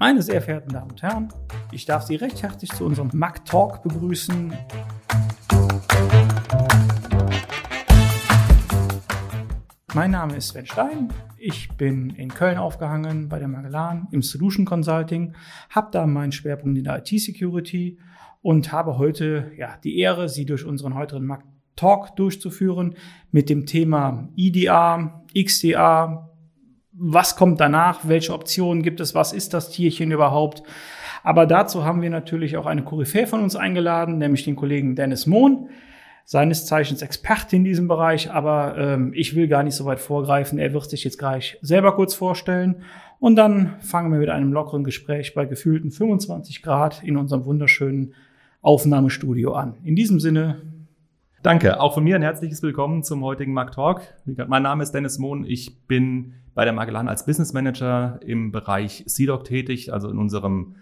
Meine sehr verehrten Damen und Herren, ich darf Sie recht herzlich zu unserem Mac Talk begrüßen. Mein Name ist Sven Stein. Ich bin in Köln aufgehangen bei der Magellan im Solution Consulting, habe da meinen Schwerpunkt in der IT-Security und habe heute ja, die Ehre, Sie durch unseren heutigen Mac Talk durchzuführen mit dem Thema IDA, XDA, was kommt danach, welche Optionen gibt es, was ist das Tierchen überhaupt. Aber dazu haben wir natürlich auch eine Koryphäe von uns eingeladen, nämlich den Kollegen Dennis Mohn, seines Zeichens Experte in diesem Bereich. Aber ähm, ich will gar nicht so weit vorgreifen. Er wird sich jetzt gleich selber kurz vorstellen. Und dann fangen wir mit einem lockeren Gespräch bei gefühlten 25 Grad in unserem wunderschönen Aufnahmestudio an. In diesem Sinne. Danke. Auch von mir ein herzliches Willkommen zum heutigen Mark Talk. Mein Name ist Dennis Mohn. Ich bin bei der Magellan als Business Manager im Bereich CDOC tätig, also in unserem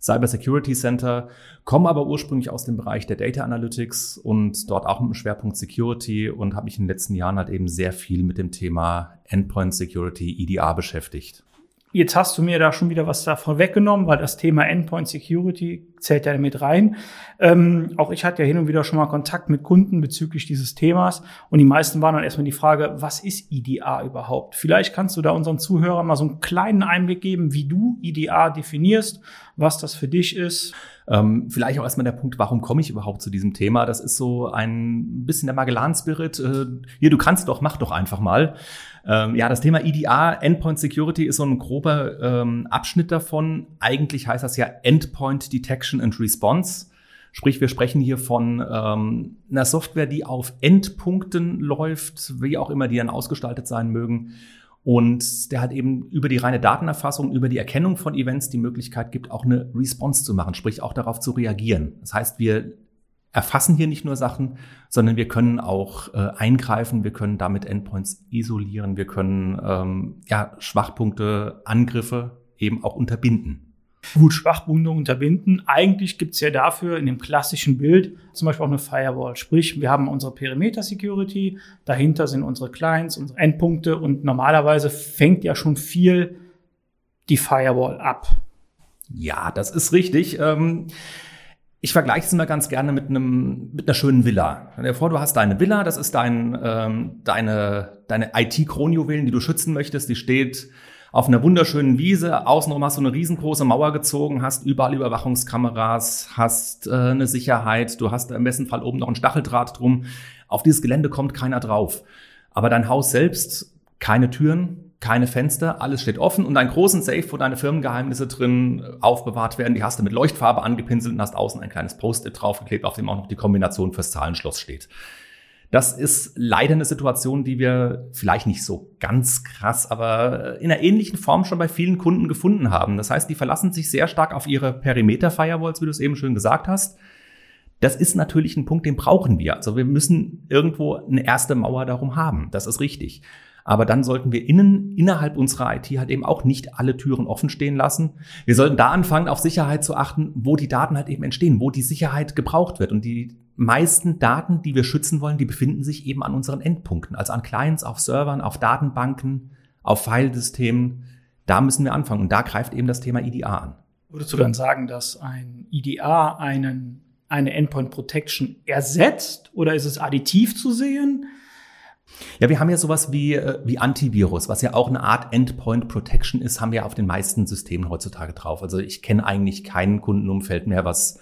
Cyber Security Center, komme aber ursprünglich aus dem Bereich der Data Analytics und dort auch mit dem Schwerpunkt Security und habe mich in den letzten Jahren halt eben sehr viel mit dem Thema Endpoint Security, EDR beschäftigt. Jetzt hast du mir da schon wieder was davon weggenommen, weil das Thema Endpoint Security zählt ja mit rein. Ähm, auch ich hatte ja hin und wieder schon mal Kontakt mit Kunden bezüglich dieses Themas und die meisten waren dann erstmal die Frage, was ist IDA überhaupt? Vielleicht kannst du da unseren Zuhörern mal so einen kleinen Einblick geben, wie du IDA definierst, was das für dich ist. Ähm, vielleicht auch erstmal der Punkt, warum komme ich überhaupt zu diesem Thema? Das ist so ein bisschen der Magellan-Spirit. Äh, hier, du kannst doch, mach doch einfach mal. Ähm, ja, das Thema EDA, Endpoint Security, ist so ein grober ähm, Abschnitt davon. Eigentlich heißt das ja Endpoint Detection and Response. Sprich, wir sprechen hier von ähm, einer Software, die auf Endpunkten läuft, wie auch immer die dann ausgestaltet sein mögen. Und der hat eben über die reine Datenerfassung, über die Erkennung von Events die Möglichkeit gibt, auch eine Response zu machen, sprich auch darauf zu reagieren. Das heißt, wir erfassen hier nicht nur Sachen, sondern wir können auch äh, eingreifen, wir können damit Endpoints isolieren, wir können ähm, ja, Schwachpunkte, Angriffe eben auch unterbinden gut Schwachpunkte unterbinden. Eigentlich gibt's ja dafür in dem klassischen Bild zum Beispiel auch eine Firewall. Sprich, wir haben unsere Perimeter Security, dahinter sind unsere Clients, unsere Endpunkte und normalerweise fängt ja schon viel die Firewall ab. Ja, das ist richtig. Ähm ich vergleiche es immer ganz gerne mit einem mit einer schönen Villa. Stell dir vor, du hast deine Villa, das ist dein ähm, deine deine IT-Kronjuwelen, die du schützen möchtest. Die steht auf einer wunderschönen Wiese. Außenrum hast du eine riesengroße Mauer gezogen, hast überall Überwachungskameras, hast äh, eine Sicherheit, du hast im besten Fall oben noch einen Stacheldraht drum. Auf dieses Gelände kommt keiner drauf. Aber dein Haus selbst, keine Türen, keine Fenster, alles steht offen und einen großen Safe, wo deine Firmengeheimnisse drin äh, aufbewahrt werden, die hast du mit Leuchtfarbe angepinselt und hast außen ein kleines Post-it draufgeklebt, auf dem auch noch die Kombination fürs Zahlenschloss steht. Das ist leider eine Situation, die wir vielleicht nicht so ganz krass, aber in einer ähnlichen Form schon bei vielen Kunden gefunden haben. Das heißt, die verlassen sich sehr stark auf ihre Perimeter-Firewalls, wie du es eben schön gesagt hast. Das ist natürlich ein Punkt, den brauchen wir. Also wir müssen irgendwo eine erste Mauer darum haben. Das ist richtig. Aber dann sollten wir innen, innerhalb unserer IT halt eben auch nicht alle Türen offen stehen lassen. Wir sollten da anfangen, auf Sicherheit zu achten, wo die Daten halt eben entstehen, wo die Sicherheit gebraucht wird. Und die meisten Daten, die wir schützen wollen, die befinden sich eben an unseren Endpunkten, also an Clients, auf Servern, auf Datenbanken, auf Filesystemen. Da müssen wir anfangen. Und da greift eben das Thema IDA an. Würdest du dann sagen, dass ein IDA einen, eine Endpoint Protection ersetzt oder ist es additiv zu sehen? Ja, wir haben ja sowas wie, äh, wie Antivirus, was ja auch eine Art Endpoint Protection ist, haben wir auf den meisten Systemen heutzutage drauf. Also ich kenne eigentlich keinen Kundenumfeld mehr, was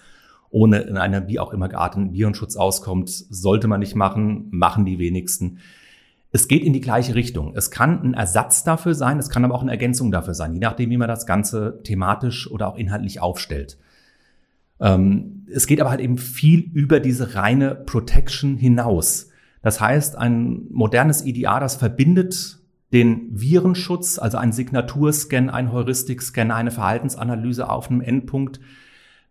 ohne in einer wie auch immer gearteten Virenschutz auskommt. Sollte man nicht machen, machen die wenigsten. Es geht in die gleiche Richtung. Es kann ein Ersatz dafür sein, es kann aber auch eine Ergänzung dafür sein, je nachdem, wie man das Ganze thematisch oder auch inhaltlich aufstellt. Ähm, es geht aber halt eben viel über diese reine Protection hinaus. Das heißt, ein modernes IDA, das verbindet den Virenschutz, also ein Signaturscan, ein Heuristikscan, eine Verhaltensanalyse auf einem Endpunkt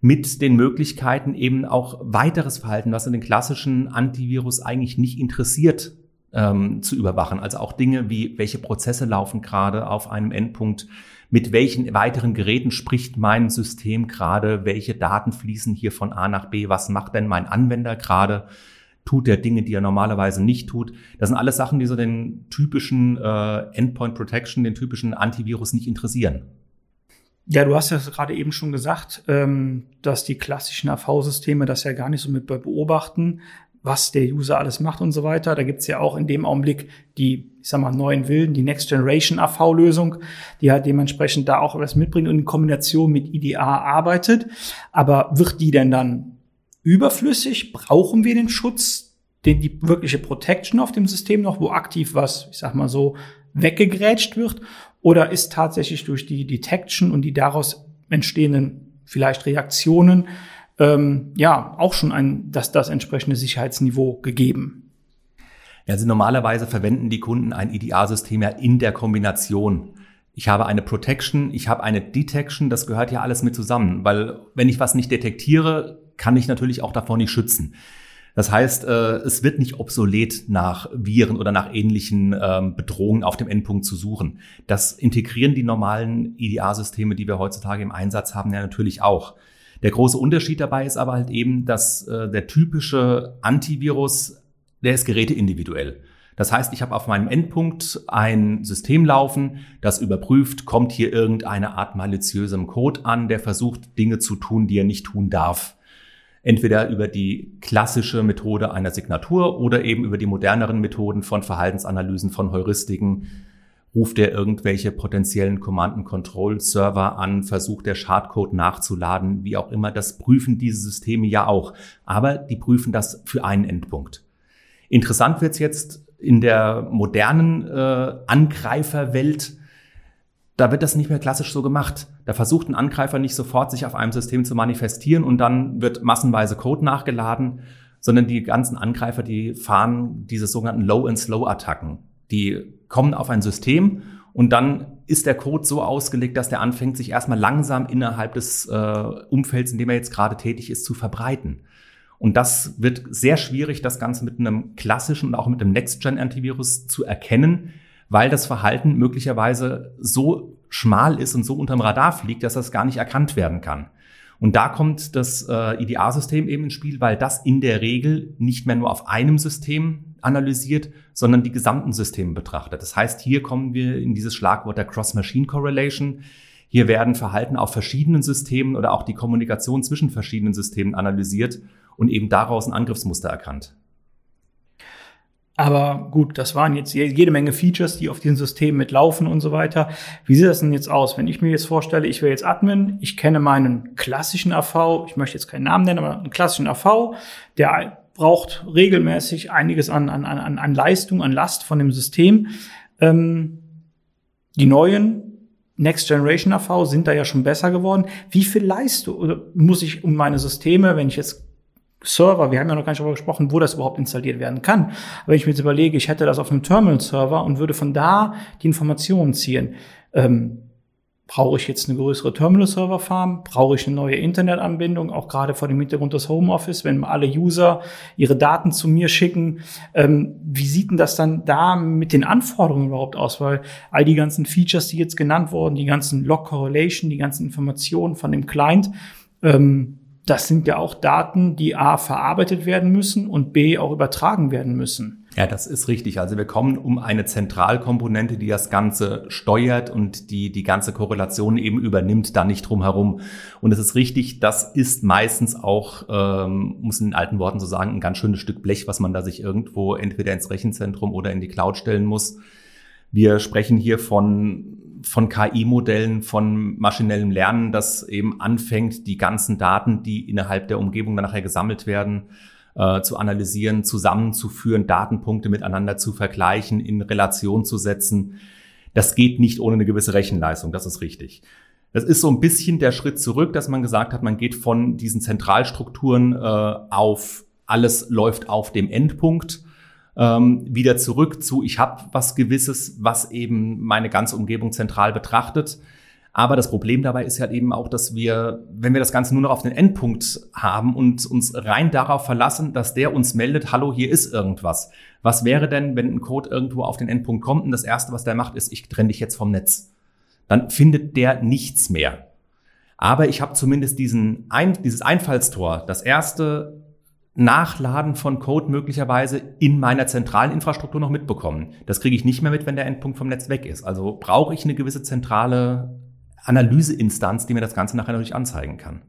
mit den Möglichkeiten eben auch weiteres Verhalten, was in den klassischen Antivirus eigentlich nicht interessiert, ähm, zu überwachen. Also auch Dinge wie, welche Prozesse laufen gerade auf einem Endpunkt, mit welchen weiteren Geräten spricht mein System gerade, welche Daten fließen hier von A nach B, was macht denn mein Anwender gerade tut der Dinge, die er normalerweise nicht tut. Das sind alles Sachen, die so den typischen äh, Endpoint Protection, den typischen Antivirus nicht interessieren. Ja, du hast ja gerade eben schon gesagt, ähm, dass die klassischen AV-Systeme das ja gar nicht so mit beobachten, was der User alles macht und so weiter. Da gibt's ja auch in dem Augenblick die, ich sag mal, neuen Wilden, die Next Generation AV-Lösung, die halt dementsprechend da auch was mitbringt und in Kombination mit IDA arbeitet. Aber wird die denn dann überflüssig? Brauchen wir den Schutz, den, die wirkliche Protection auf dem System noch, wo aktiv was, ich sag mal so, weggegrätscht wird? Oder ist tatsächlich durch die Detection und die daraus entstehenden vielleicht Reaktionen ähm, ja auch schon ein, das, das entsprechende Sicherheitsniveau gegeben? Also normalerweise verwenden die Kunden ein EDA-System ja in der Kombination. Ich habe eine Protection, ich habe eine Detection, das gehört ja alles mit zusammen, weil wenn ich was nicht detektiere, kann ich natürlich auch davor nicht schützen. Das heißt, äh, es wird nicht obsolet nach Viren oder nach ähnlichen ähm, Bedrohungen auf dem Endpunkt zu suchen. Das integrieren die normalen EDA-Systeme, die wir heutzutage im Einsatz haben, ja natürlich auch. Der große Unterschied dabei ist aber halt eben, dass äh, der typische Antivirus, der ist geräteindividuell. Das heißt, ich habe auf meinem Endpunkt ein System laufen, das überprüft, kommt hier irgendeine Art maliziösem Code an, der versucht, Dinge zu tun, die er nicht tun darf. Entweder über die klassische Methode einer Signatur oder eben über die moderneren Methoden von Verhaltensanalysen, von Heuristiken. Ruft er irgendwelche potenziellen Command-and-Control-Server an, versucht der Schadcode nachzuladen, wie auch immer. Das prüfen diese Systeme ja auch. Aber die prüfen das für einen Endpunkt. Interessant wird's jetzt in der modernen äh, Angreiferwelt, da wird das nicht mehr klassisch so gemacht. Da versucht ein Angreifer nicht sofort, sich auf einem System zu manifestieren und dann wird massenweise Code nachgeladen, sondern die ganzen Angreifer, die fahren diese sogenannten Low-and-Slow-Attacken. Die kommen auf ein System und dann ist der Code so ausgelegt, dass der anfängt, sich erstmal langsam innerhalb des äh, Umfelds, in dem er jetzt gerade tätig ist, zu verbreiten. Und das wird sehr schwierig, das Ganze mit einem klassischen und auch mit einem Next-Gen-Antivirus zu erkennen, weil das Verhalten möglicherweise so schmal ist und so unterm Radar fliegt, dass das gar nicht erkannt werden kann. Und da kommt das äh, IDA-System eben ins Spiel, weil das in der Regel nicht mehr nur auf einem System analysiert, sondern die gesamten Systeme betrachtet. Das heißt, hier kommen wir in dieses Schlagwort der Cross-Machine Correlation. Hier werden Verhalten auf verschiedenen Systemen oder auch die Kommunikation zwischen verschiedenen Systemen analysiert und eben daraus ein Angriffsmuster erkannt. Aber gut, das waren jetzt jede Menge Features, die auf diesem System mitlaufen und so weiter. Wie sieht das denn jetzt aus? Wenn ich mir jetzt vorstelle, ich wäre jetzt Admin, ich kenne meinen klassischen AV, ich möchte jetzt keinen Namen nennen, aber einen klassischen AV, der braucht regelmäßig einiges an, an, an, an Leistung, an Last von dem System. Ähm, die neuen Next Generation AV sind da ja schon besser geworden. Wie viel Leistung muss ich um meine Systeme, wenn ich jetzt Server, wir haben ja noch gar nicht darüber gesprochen, wo das überhaupt installiert werden kann. Aber wenn ich mir jetzt überlege, ich hätte das auf einem Terminal-Server und würde von da die Informationen ziehen, ähm, brauche ich jetzt eine größere Terminal-Server-Farm? Brauche ich eine neue Internetanbindung? Auch gerade vor dem Hintergrund des Homeoffice, wenn alle User ihre Daten zu mir schicken. Ähm, wie sieht denn das dann da mit den Anforderungen überhaupt aus? Weil all die ganzen Features, die jetzt genannt wurden, die ganzen Log-Correlation, die ganzen Informationen von dem Client, ähm, das sind ja auch Daten, die A verarbeitet werden müssen und B auch übertragen werden müssen. Ja, das ist richtig. Also wir kommen um eine Zentralkomponente, die das Ganze steuert und die die ganze Korrelation eben übernimmt, da nicht drum herum. Und es ist richtig, das ist meistens auch, ähm, muss in den alten Worten so sagen, ein ganz schönes Stück Blech, was man da sich irgendwo entweder ins Rechenzentrum oder in die Cloud stellen muss. Wir sprechen hier von von KI-Modellen, von maschinellem Lernen, das eben anfängt, die ganzen Daten, die innerhalb der Umgebung dann nachher gesammelt werden, äh, zu analysieren, zusammenzuführen, Datenpunkte miteinander zu vergleichen, in Relation zu setzen. Das geht nicht ohne eine gewisse Rechenleistung, das ist richtig. Das ist so ein bisschen der Schritt zurück, dass man gesagt hat, man geht von diesen Zentralstrukturen äh, auf alles läuft auf dem Endpunkt ähm, wieder zurück zu, ich habe was Gewisses, was eben meine ganze Umgebung zentral betrachtet. Aber das Problem dabei ist ja eben auch, dass wir, wenn wir das Ganze nur noch auf den Endpunkt haben und uns rein darauf verlassen, dass der uns meldet, hallo, hier ist irgendwas. Was wäre denn, wenn ein Code irgendwo auf den Endpunkt kommt und das Erste, was der macht, ist, ich trenne dich jetzt vom Netz? Dann findet der nichts mehr. Aber ich habe zumindest diesen ein, dieses Einfallstor, das erste Nachladen von Code möglicherweise in meiner zentralen Infrastruktur noch mitbekommen. Das kriege ich nicht mehr mit, wenn der Endpunkt vom Netz weg ist. Also brauche ich eine gewisse zentrale Analyseinstanz, die mir das Ganze nachher natürlich anzeigen kann.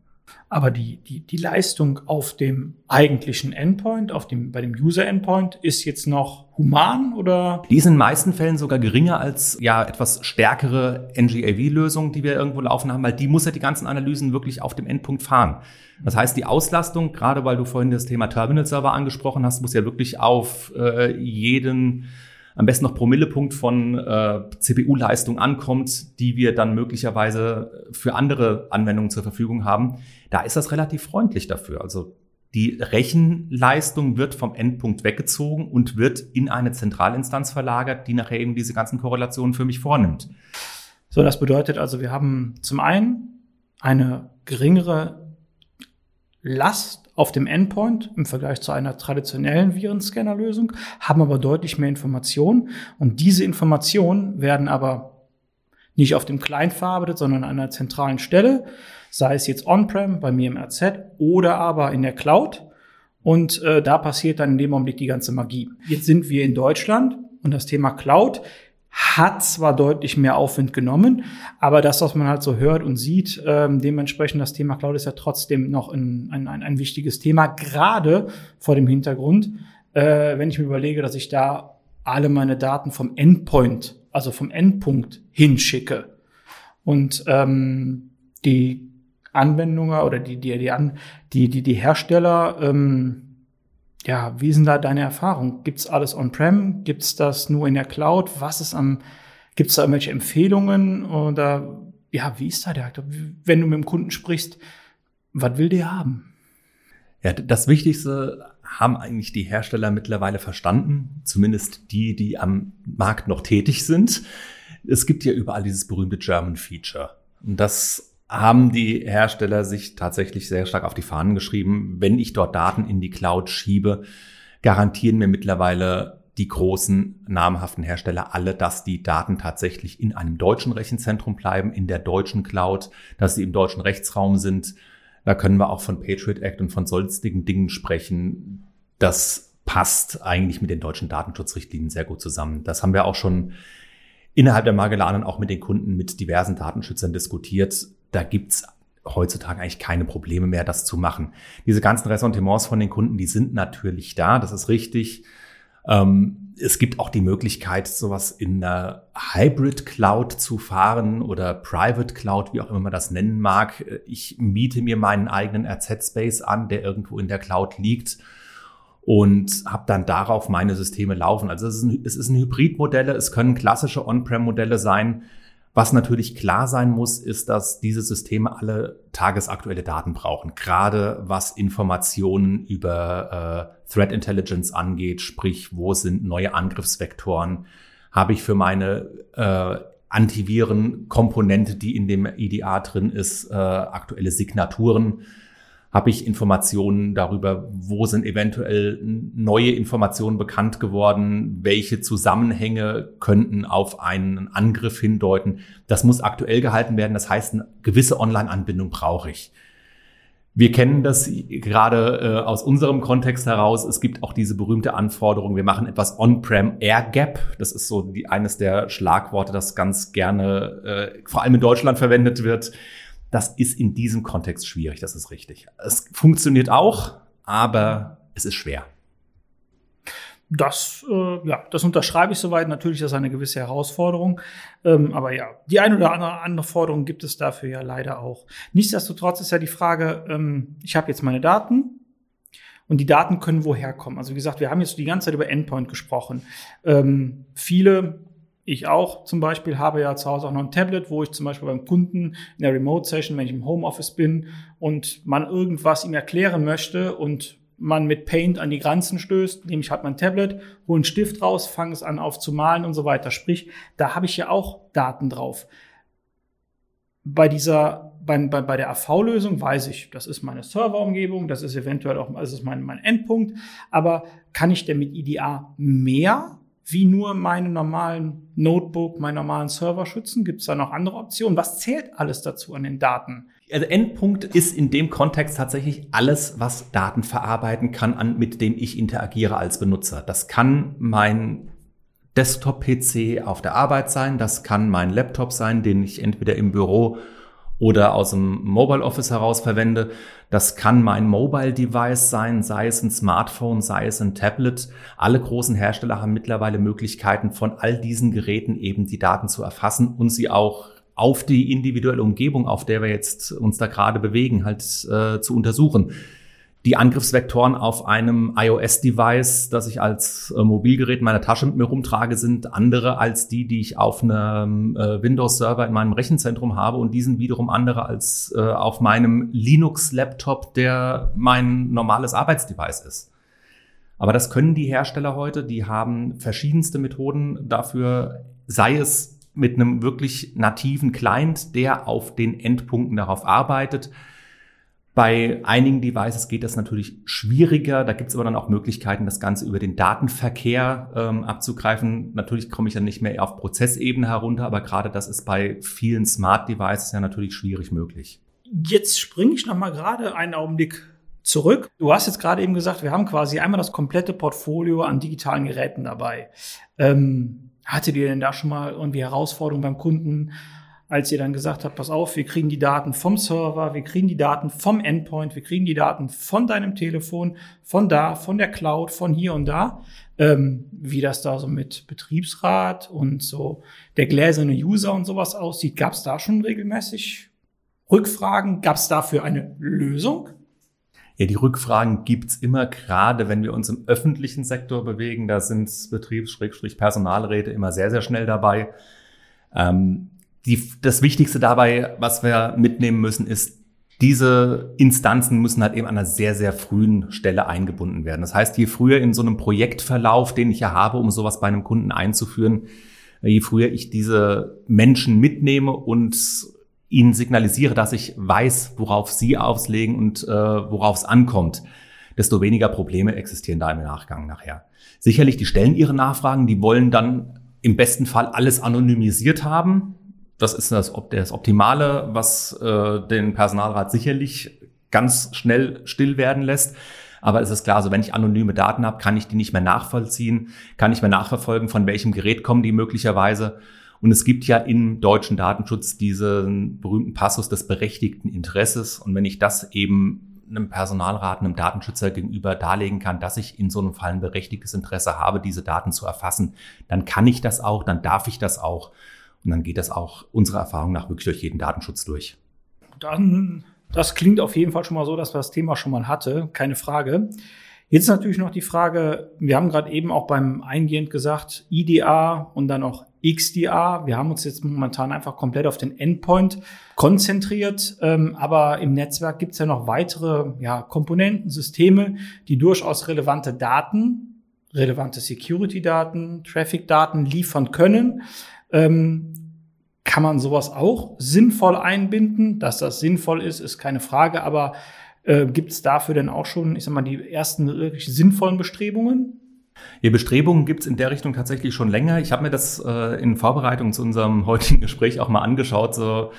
Aber die, die, die Leistung auf dem eigentlichen Endpoint, auf dem, bei dem User-Endpoint ist jetzt noch human oder? Die ist in den meisten Fällen sogar geringer als ja etwas stärkere NGAV-Lösung, die wir irgendwo laufen haben, weil die muss ja die ganzen Analysen wirklich auf dem Endpunkt fahren. Das heißt, die Auslastung, gerade weil du vorhin das Thema Terminal-Server angesprochen hast, muss ja wirklich auf äh, jeden am besten noch Promillepunkt von äh, CPU-Leistung ankommt, die wir dann möglicherweise für andere Anwendungen zur Verfügung haben, da ist das relativ freundlich dafür. Also die Rechenleistung wird vom Endpunkt weggezogen und wird in eine Zentralinstanz verlagert, die nachher eben diese ganzen Korrelationen für mich vornimmt. So, das bedeutet also, wir haben zum einen eine geringere Last auf dem Endpoint im Vergleich zu einer traditionellen Virenscanner-Lösung, haben aber deutlich mehr Informationen und diese Informationen werden aber nicht auf dem Client verarbeitet, sondern an einer zentralen Stelle, sei es jetzt on-prem bei mir im RZ oder aber in der Cloud. Und äh, da passiert dann in dem Augenblick die ganze Magie. Jetzt sind wir in Deutschland und das Thema Cloud hat zwar deutlich mehr Aufwind genommen, aber das, was man halt so hört und sieht, ähm, dementsprechend das Thema Cloud ist ja trotzdem noch ein, ein, ein, ein wichtiges Thema, gerade vor dem Hintergrund, äh, wenn ich mir überlege, dass ich da alle meine Daten vom Endpoint, also vom Endpunkt hinschicke. Und ähm, die Anwendungen oder die, die, die, die, die, die Hersteller ähm, ja, wie sind da deine Erfahrungen? Gibt's alles on-prem? Gibt's das nur in der Cloud? Was ist am, gibt's da irgendwelche Empfehlungen? Oder ja, wie ist da der Wenn du mit dem Kunden sprichst, was will der haben? Ja, das Wichtigste haben eigentlich die Hersteller mittlerweile verstanden, zumindest die, die am Markt noch tätig sind. Es gibt ja überall dieses berühmte German Feature. Und das haben die Hersteller sich tatsächlich sehr stark auf die Fahnen geschrieben. Wenn ich dort Daten in die Cloud schiebe, garantieren mir mittlerweile die großen namhaften Hersteller alle, dass die Daten tatsächlich in einem deutschen Rechenzentrum bleiben, in der deutschen Cloud, dass sie im deutschen Rechtsraum sind. Da können wir auch von Patriot Act und von sonstigen Dingen sprechen. Das passt eigentlich mit den deutschen Datenschutzrichtlinien sehr gut zusammen. Das haben wir auch schon innerhalb der Magellanen auch mit den Kunden, mit diversen Datenschützern diskutiert da gibt's heutzutage eigentlich keine Probleme mehr, das zu machen. Diese ganzen Ressentiments von den Kunden, die sind natürlich da, das ist richtig. Ähm, es gibt auch die Möglichkeit, sowas in einer Hybrid Cloud zu fahren oder Private Cloud, wie auch immer man das nennen mag. Ich miete mir meinen eigenen RZ-Space an, der irgendwo in der Cloud liegt und habe dann darauf meine Systeme laufen. Also es ist ein, es ist ein Hybridmodelle, es können klassische On-Prem-Modelle sein. Was natürlich klar sein muss, ist, dass diese Systeme alle tagesaktuelle Daten brauchen, gerade was Informationen über äh, Threat Intelligence angeht, sprich, wo sind neue Angriffsvektoren, habe ich für meine äh, Antiviren-Komponente, die in dem IDA drin ist, äh, aktuelle Signaturen habe ich Informationen darüber, wo sind eventuell neue Informationen bekannt geworden, welche Zusammenhänge könnten auf einen Angriff hindeuten. Das muss aktuell gehalten werden. Das heißt, eine gewisse Online-Anbindung brauche ich. Wir kennen das gerade äh, aus unserem Kontext heraus. Es gibt auch diese berühmte Anforderung, wir machen etwas On-Prem Air Gap. Das ist so die, eines der Schlagworte, das ganz gerne äh, vor allem in Deutschland verwendet wird. Das ist in diesem Kontext schwierig, das ist richtig. Es funktioniert auch, aber es ist schwer. Das, äh, ja, das unterschreibe ich soweit. Natürlich ist das eine gewisse Herausforderung. Ähm, aber ja, die eine oder andere andere Forderung gibt es dafür ja leider auch. Nichtsdestotrotz ist ja die Frage, ähm, ich habe jetzt meine Daten und die Daten können woher kommen. Also wie gesagt, wir haben jetzt die ganze Zeit über Endpoint gesprochen. Ähm, viele ich auch zum Beispiel habe ja zu Hause auch noch ein Tablet, wo ich zum Beispiel beim Kunden in der Remote Session, wenn ich im Homeoffice bin und man irgendwas ihm erklären möchte und man mit Paint an die Grenzen stößt, nehme ich halt mein Tablet, hole einen Stift raus, fange es an aufzumalen und so weiter. Sprich, da habe ich ja auch Daten drauf. Bei dieser, bei, bei, bei der AV-Lösung weiß ich, das ist meine Serverumgebung, das ist eventuell auch, das ist mein, mein Endpunkt, aber kann ich denn mit IDA mehr wie nur meine normalen Notebook, meinen normalen Server schützen? Gibt es da noch andere Optionen? Was zählt alles dazu an den Daten? Also Endpunkt ist in dem Kontext tatsächlich alles, was Daten verarbeiten kann, an, mit dem ich interagiere als Benutzer. Das kann mein Desktop-PC auf der Arbeit sein, das kann mein Laptop sein, den ich entweder im Büro oder aus dem Mobile Office heraus verwende. Das kann mein Mobile Device sein, sei es ein Smartphone, sei es ein Tablet. Alle großen Hersteller haben mittlerweile Möglichkeiten, von all diesen Geräten eben die Daten zu erfassen und sie auch auf die individuelle Umgebung, auf der wir jetzt uns da gerade bewegen, halt äh, zu untersuchen die Angriffsvektoren auf einem iOS-Device, das ich als äh, Mobilgerät in meiner Tasche mit mir rumtrage, sind andere als die, die ich auf einem äh, Windows-Server in meinem Rechenzentrum habe und die sind wiederum andere als äh, auf meinem Linux-Laptop, der mein normales Arbeitsdevice ist. Aber das können die Hersteller heute, die haben verschiedenste Methoden dafür, sei es mit einem wirklich nativen Client, der auf den Endpunkten darauf arbeitet, bei einigen Devices geht das natürlich schwieriger. Da gibt es aber dann auch Möglichkeiten, das Ganze über den Datenverkehr ähm, abzugreifen. Natürlich komme ich dann nicht mehr auf Prozessebene herunter, aber gerade das ist bei vielen Smart Devices ja natürlich schwierig möglich. Jetzt springe ich noch mal gerade einen Augenblick zurück. Du hast jetzt gerade eben gesagt, wir haben quasi einmal das komplette Portfolio an digitalen Geräten dabei. Ähm, hattet ihr denn da schon mal irgendwie Herausforderungen beim Kunden? Als ihr dann gesagt habt, pass auf, wir kriegen die Daten vom Server, wir kriegen die Daten vom Endpoint, wir kriegen die Daten von deinem Telefon, von da, von der Cloud, von hier und da, ähm, wie das da so mit Betriebsrat und so der gläserne User und sowas aussieht. Gab es da schon regelmäßig Rückfragen? Gab es dafür eine Lösung? Ja, die Rückfragen gibt's immer, gerade wenn wir uns im öffentlichen Sektor bewegen. Da sind Betriebs-Personalräte immer sehr, sehr schnell dabei. Ähm, die, das Wichtigste dabei, was wir mitnehmen müssen, ist, diese Instanzen müssen halt eben an einer sehr, sehr frühen Stelle eingebunden werden. Das heißt, je früher in so einem Projektverlauf, den ich ja habe, um sowas bei einem Kunden einzuführen, je früher ich diese Menschen mitnehme und ihnen signalisiere, dass ich weiß, worauf sie auslegen und äh, worauf es ankommt, desto weniger Probleme existieren da im Nachgang nachher. Sicherlich, die stellen ihre Nachfragen, die wollen dann im besten Fall alles anonymisiert haben das ist das, das Optimale, was äh, den Personalrat sicherlich ganz schnell still werden lässt. Aber es ist klar, so wenn ich anonyme Daten habe, kann ich die nicht mehr nachvollziehen, kann ich mehr nachverfolgen, von welchem Gerät kommen die möglicherweise. Und es gibt ja im deutschen Datenschutz diesen berühmten Passus des berechtigten Interesses. Und wenn ich das eben einem Personalrat, einem Datenschützer gegenüber darlegen kann, dass ich in so einem Fall ein berechtigtes Interesse habe, diese Daten zu erfassen, dann kann ich das auch, dann darf ich das auch. Und dann geht das auch unserer Erfahrung nach wirklich durch jeden Datenschutz durch. Dann, das klingt auf jeden Fall schon mal so, dass wir das Thema schon mal hatte, keine Frage. Jetzt natürlich noch die Frage, wir haben gerade eben auch beim Eingehend gesagt, IDA und dann auch XDA. Wir haben uns jetzt momentan einfach komplett auf den Endpoint konzentriert, ähm, aber im Netzwerk gibt es ja noch weitere ja, Komponenten, Systeme, die durchaus relevante Daten, relevante Security-Daten, Traffic-Daten liefern können. Ähm, kann man sowas auch sinnvoll einbinden? Dass das sinnvoll ist, ist keine Frage, aber äh, gibt es dafür denn auch schon, ich sag mal, die ersten wirklich sinnvollen Bestrebungen? Ja, Bestrebungen gibt es in der Richtung tatsächlich schon länger. Ich habe mir das äh, in Vorbereitung zu unserem heutigen Gespräch auch mal angeschaut. So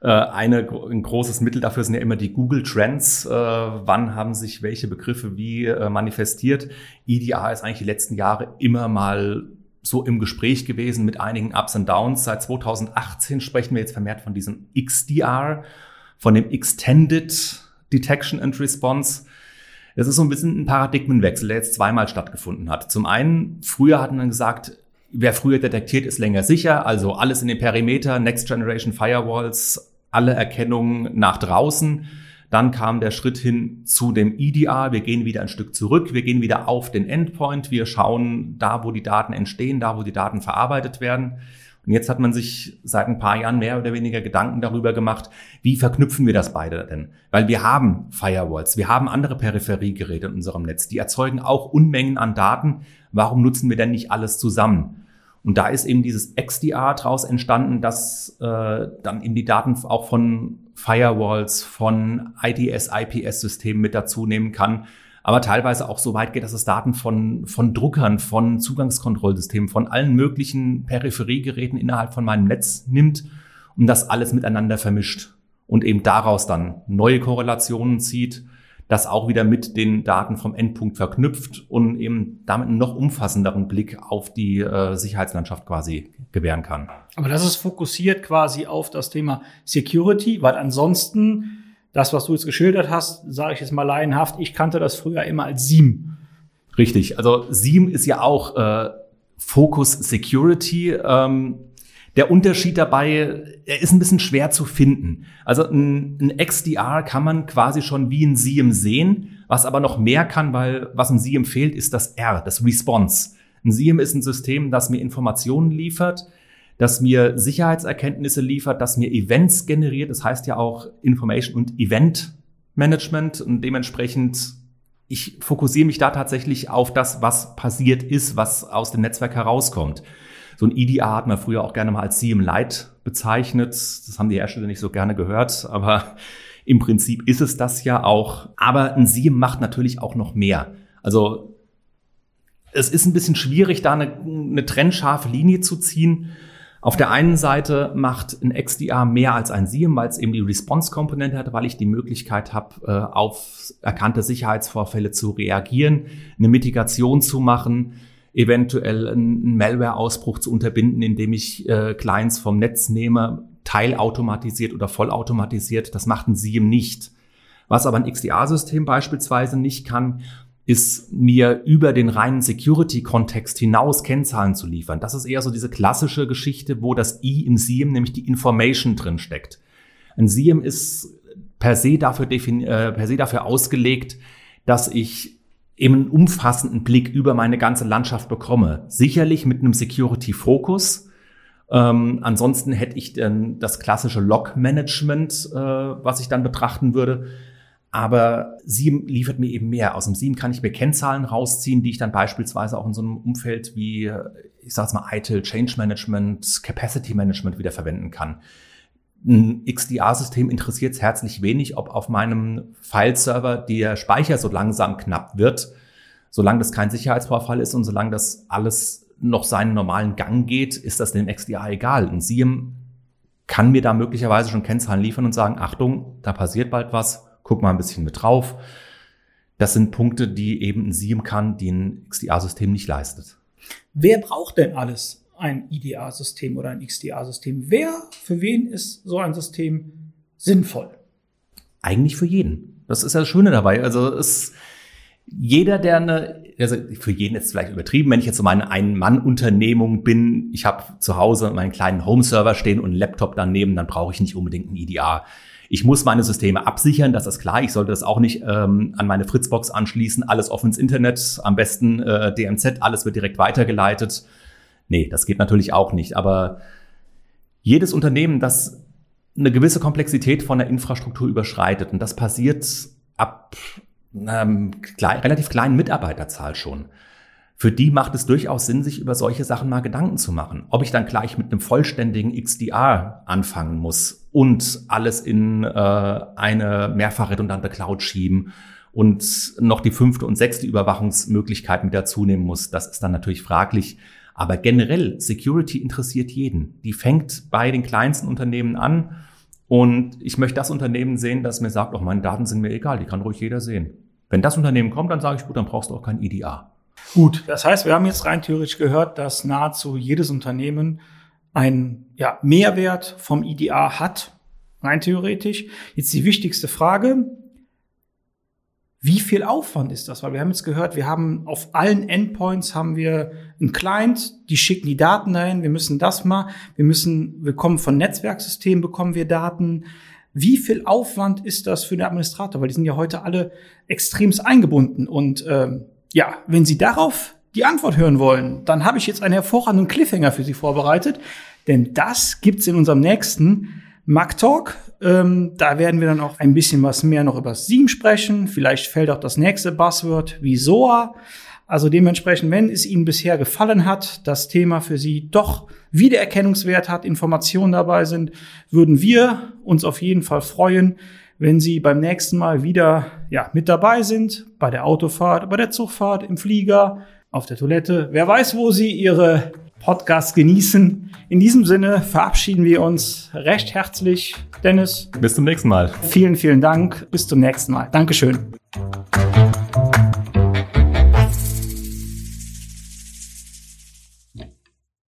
äh, eine, ein großes Mittel dafür sind ja immer die Google Trends. Äh, wann haben sich welche Begriffe wie äh, manifestiert? EDA ist eigentlich die letzten Jahre immer mal so im Gespräch gewesen mit einigen Ups und Downs. Seit 2018 sprechen wir jetzt vermehrt von diesem XDR, von dem Extended Detection and Response. Das ist so ein bisschen ein Paradigmenwechsel, der jetzt zweimal stattgefunden hat. Zum einen, früher hatten wir gesagt, wer früher detektiert, ist länger sicher. Also alles in den Perimeter, Next Generation Firewalls, alle Erkennungen nach draußen. Dann kam der Schritt hin zu dem EDR. Wir gehen wieder ein Stück zurück. Wir gehen wieder auf den Endpoint. Wir schauen da, wo die Daten entstehen, da, wo die Daten verarbeitet werden. Und jetzt hat man sich seit ein paar Jahren mehr oder weniger Gedanken darüber gemacht, wie verknüpfen wir das beide denn? Weil wir haben Firewalls, wir haben andere Peripheriegeräte in unserem Netz, die erzeugen auch Unmengen an Daten. Warum nutzen wir denn nicht alles zusammen? Und da ist eben dieses XDR daraus entstanden, dass äh, dann eben die Daten auch von Firewalls, von IDS, IPS-Systemen mit dazu nehmen kann. Aber teilweise auch so weit geht, dass es Daten von, von Druckern, von Zugangskontrollsystemen, von allen möglichen Peripheriegeräten innerhalb von meinem Netz nimmt und das alles miteinander vermischt und eben daraus dann neue Korrelationen zieht, das auch wieder mit den Daten vom Endpunkt verknüpft und eben damit einen noch umfassenderen Blick auf die äh, Sicherheitslandschaft quasi gewähren kann. Aber das ist fokussiert quasi auf das Thema Security, weil ansonsten das, was du jetzt geschildert hast, sage ich jetzt mal laienhaft, ich kannte das früher immer als SIEM. Richtig, also SIEM ist ja auch äh, Focus Security. Ähm, der Unterschied dabei, er ist ein bisschen schwer zu finden. Also ein, ein XDR kann man quasi schon wie ein SIEM sehen, was aber noch mehr kann, weil was ein SIEM fehlt, ist das R, das Response. Ein SIEM ist ein System, das mir Informationen liefert, das mir Sicherheitserkenntnisse liefert, das mir Events generiert. Das heißt ja auch Information und Event Management und dementsprechend ich fokussiere mich da tatsächlich auf das, was passiert ist, was aus dem Netzwerk herauskommt. So ein EDA hat man früher auch gerne mal als CM Light bezeichnet. Das haben die Hersteller nicht so gerne gehört, aber im Prinzip ist es das ja auch. Aber ein SIEM macht natürlich auch noch mehr. Also es ist ein bisschen schwierig, da eine, eine trennscharfe Linie zu ziehen. Auf der einen Seite macht ein XDR mehr als ein SIEM, weil es eben die Response-Komponente hat, weil ich die Möglichkeit habe, äh, auf erkannte Sicherheitsvorfälle zu reagieren, eine Mitigation zu machen, eventuell einen Malware-Ausbruch zu unterbinden, indem ich äh, Clients vom Netz nehme, teilautomatisiert oder vollautomatisiert. Das macht ein SIEM nicht. Was aber ein XDR-System beispielsweise nicht kann, ist mir über den reinen Security-Kontext hinaus Kennzahlen zu liefern. Das ist eher so diese klassische Geschichte, wo das I im SIEM, nämlich die Information drin steckt. Ein SIEM ist per se dafür, äh, per se dafür ausgelegt, dass ich eben einen umfassenden Blick über meine ganze Landschaft bekomme. Sicherlich mit einem Security-Fokus. Ähm, ansonsten hätte ich dann das klassische Log-Management, äh, was ich dann betrachten würde. Aber Sieben liefert mir eben mehr. Aus dem Sieben kann ich mir Kennzahlen rausziehen, die ich dann beispielsweise auch in so einem Umfeld wie, ich sage mal, ITIL, Change Management, Capacity Management wieder verwenden kann. Ein XDR-System interessiert es herzlich wenig, ob auf meinem File-Server der Speicher so langsam knapp wird. Solange das kein Sicherheitsvorfall ist und solange das alles noch seinen normalen Gang geht, ist das dem XDR egal. Ein SIEM kann mir da möglicherweise schon Kennzahlen liefern und sagen, Achtung, da passiert bald was, guck mal ein bisschen mit drauf. Das sind Punkte, die eben ein SIEM kann, die ein XDR-System nicht leistet. Wer braucht denn alles? Ein IDA-System oder ein XDA-System. Wer, für wen ist so ein System sinnvoll? Eigentlich für jeden. Das ist ja das Schöne dabei. Also es, jeder, der eine, also für jeden ist vielleicht übertrieben, wenn ich jetzt so meine Ein-Mann-Unternehmung bin, ich habe zu Hause meinen kleinen Home-Server stehen und einen Laptop daneben, dann brauche ich nicht unbedingt ein IDA. Ich muss meine Systeme absichern, das ist klar. Ich sollte das auch nicht ähm, an meine Fritzbox anschließen, alles offen ins Internet, am besten äh, DMZ, alles wird direkt weitergeleitet. Nee, das geht natürlich auch nicht. Aber jedes Unternehmen, das eine gewisse Komplexität von der Infrastruktur überschreitet, und das passiert ab ähm, klein, relativ kleinen Mitarbeiterzahl schon. Für die macht es durchaus Sinn, sich über solche Sachen mal Gedanken zu machen. Ob ich dann gleich mit einem vollständigen XDR anfangen muss und alles in äh, eine mehrfach redundante Cloud schieben und noch die fünfte und sechste Überwachungsmöglichkeit mit dazu nehmen muss, das ist dann natürlich fraglich. Aber generell, Security interessiert jeden. Die fängt bei den kleinsten Unternehmen an. Und ich möchte das Unternehmen sehen, das mir sagt, auch meine Daten sind mir egal, die kann ruhig jeder sehen. Wenn das Unternehmen kommt, dann sage ich, gut, dann brauchst du auch kein IDA. Gut, das heißt, wir haben jetzt rein theoretisch gehört, dass nahezu jedes Unternehmen einen ja, Mehrwert vom IDA hat, rein theoretisch. Jetzt die wichtigste Frage, wie viel Aufwand ist das? Weil wir haben jetzt gehört, wir haben auf allen Endpoints haben wir einen Client, die schicken die Daten dahin, wir müssen das mal, wir müssen, wir kommen von Netzwerksystemen, bekommen wir Daten. Wie viel Aufwand ist das für den Administrator? Weil die sind ja heute alle extremst eingebunden. Und ähm, ja, wenn Sie darauf die Antwort hören wollen, dann habe ich jetzt einen hervorragenden Cliffhanger für Sie vorbereitet. Denn das gibt's in unserem nächsten Mac Talk. Ähm, da werden wir dann auch ein bisschen was mehr noch über Sieben sprechen. Vielleicht fällt auch das nächste Buzzword wie SOA. Also dementsprechend, wenn es Ihnen bisher gefallen hat, das Thema für Sie doch Wiedererkennungswert hat, Informationen dabei sind, würden wir uns auf jeden Fall freuen, wenn Sie beim nächsten Mal wieder ja, mit dabei sind, bei der Autofahrt, bei der Zugfahrt, im Flieger, auf der Toilette. Wer weiß, wo Sie Ihre Podcasts genießen. In diesem Sinne verabschieden wir uns recht herzlich. Dennis. Bis zum nächsten Mal. Vielen, vielen Dank. Bis zum nächsten Mal. Dankeschön.